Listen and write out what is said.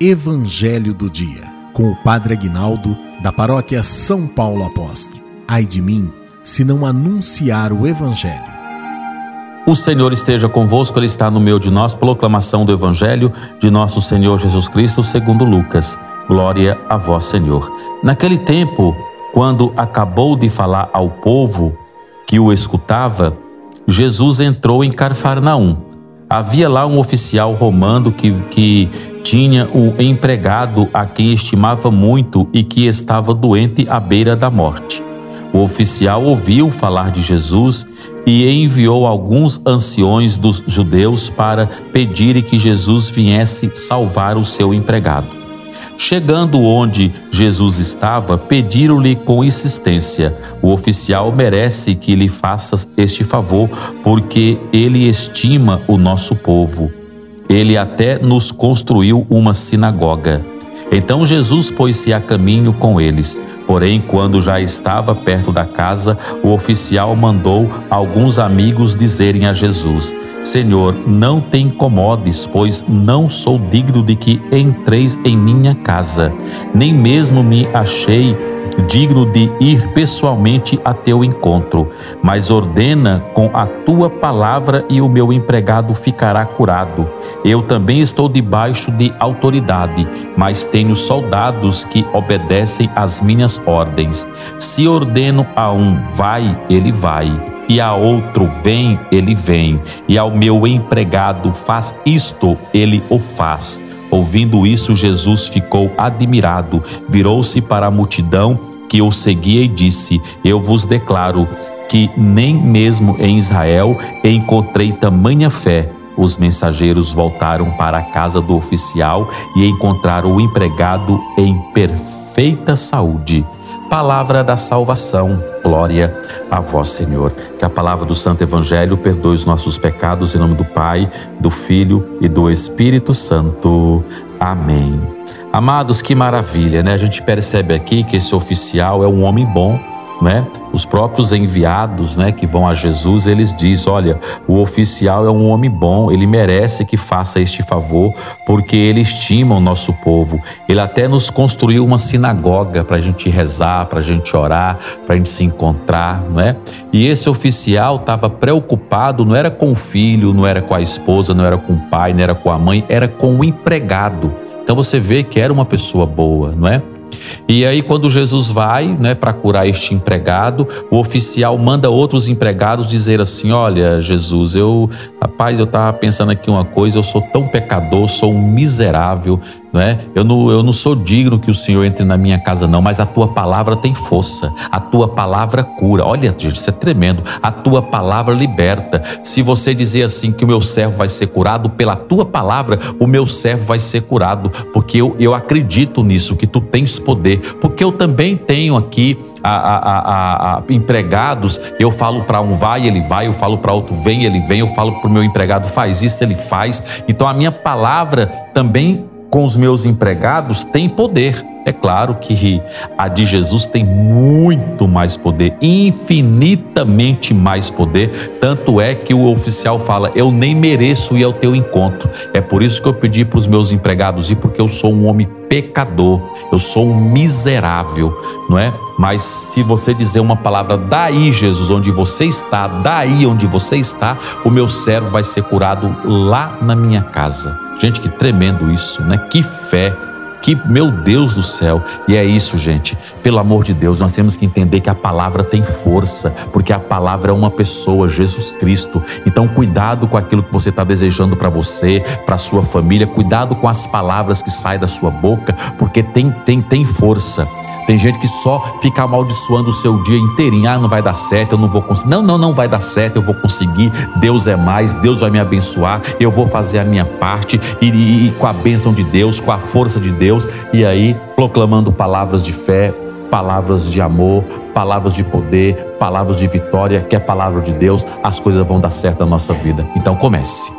Evangelho do Dia, com o Padre Aguinaldo, da paróquia São Paulo Apóstolo. Ai de mim, se não anunciar o Evangelho. O Senhor esteja convosco, Ele está no meio de nós. Proclamação do Evangelho de nosso Senhor Jesus Cristo, segundo Lucas. Glória a vós, Senhor. Naquele tempo, quando acabou de falar ao povo que o escutava, Jesus entrou em Carfarnaum. Havia lá um oficial romano que, que tinha um empregado a quem estimava muito e que estava doente à beira da morte. O oficial ouviu falar de Jesus e enviou alguns anciões dos judeus para pedirem que Jesus viesse salvar o seu empregado. Chegando onde Jesus estava, pediram-lhe com insistência: O oficial merece que lhe faça este favor, porque ele estima o nosso povo. Ele até nos construiu uma sinagoga. Então Jesus pôs-se a caminho com eles. Porém, quando já estava perto da casa, o oficial mandou alguns amigos dizerem a Jesus: Senhor, não te incomodes, pois não sou digno de que entreis em minha casa, nem mesmo me achei digno de ir pessoalmente a teu encontro, mas ordena com a tua palavra e o meu empregado ficará curado. Eu também estou debaixo de autoridade, mas tenho soldados que obedecem às minhas ordens. Se ordeno a um vai, ele vai, e a outro vem, ele vem, e ao meu empregado faz isto, ele o faz. Ouvindo isso, Jesus ficou admirado, virou-se para a multidão que o seguia e disse: Eu vos declaro que nem mesmo em Israel encontrei tamanha fé. Os mensageiros voltaram para a casa do oficial e encontraram o empregado em perfeita saúde. Palavra da salvação. Glória a vós, Senhor. Que a palavra do Santo Evangelho perdoe os nossos pecados em nome do Pai, do Filho e do Espírito Santo. Amém. Amados, que maravilha, né? A gente percebe aqui que esse oficial é um homem bom, né? Os próprios enviados, né, que vão a Jesus, eles dizem: olha, o oficial é um homem bom, ele merece que faça este favor, porque ele estima o nosso povo. Ele até nos construiu uma sinagoga para a gente rezar, para a gente orar, para a gente se encontrar, né? E esse oficial estava preocupado, não era com o filho, não era com a esposa, não era com o pai, não era com a mãe, era com o empregado. Então você vê que era uma pessoa boa, não é? E aí, quando Jesus vai né, para curar este empregado, o oficial manda outros empregados dizer assim: Olha, Jesus, eu, rapaz, eu estava pensando aqui uma coisa, eu sou tão pecador, sou um miserável, não é? Eu não, eu não sou digno que o Senhor entre na minha casa, não, mas a tua palavra tem força, a tua palavra cura. Olha, gente, isso é tremendo. A tua palavra liberta. Se você dizer assim que o meu servo vai ser curado, pela tua palavra, o meu servo vai ser curado, porque eu, eu acredito nisso, que tu tens poder. Porque eu também tenho aqui a, a, a, a empregados, eu falo para um vai, ele vai, eu falo para outro vem, ele vem, eu falo para o meu empregado faz isso, ele faz. Então a minha palavra também com os meus empregados tem poder. É claro que a de Jesus tem muito mais poder, infinitamente mais poder. Tanto é que o oficial fala: Eu nem mereço ir ao teu encontro. É por isso que eu pedi para os meus empregados ir, porque eu sou um homem pecador, eu sou um miserável, não é? Mas se você dizer uma palavra, daí, Jesus, onde você está, daí onde você está, o meu servo vai ser curado lá na minha casa. Gente, que tremendo isso, né? Que fé que, meu Deus do céu, e é isso, gente. Pelo amor de Deus, nós temos que entender que a palavra tem força, porque a palavra é uma pessoa, Jesus Cristo. Então, cuidado com aquilo que você está desejando para você, para sua família, cuidado com as palavras que saem da sua boca, porque tem, tem, tem força. Tem gente que só fica amaldiçoando o seu dia inteirinho. Ah, não vai dar certo, eu não vou conseguir. Não, não, não vai dar certo, eu vou conseguir. Deus é mais, Deus vai me abençoar. Eu vou fazer a minha parte e, e, e com a bênção de Deus, com a força de Deus. E aí, proclamando palavras de fé, palavras de amor, palavras de poder, palavras de vitória, que é palavra de Deus, as coisas vão dar certo na nossa vida. Então comece.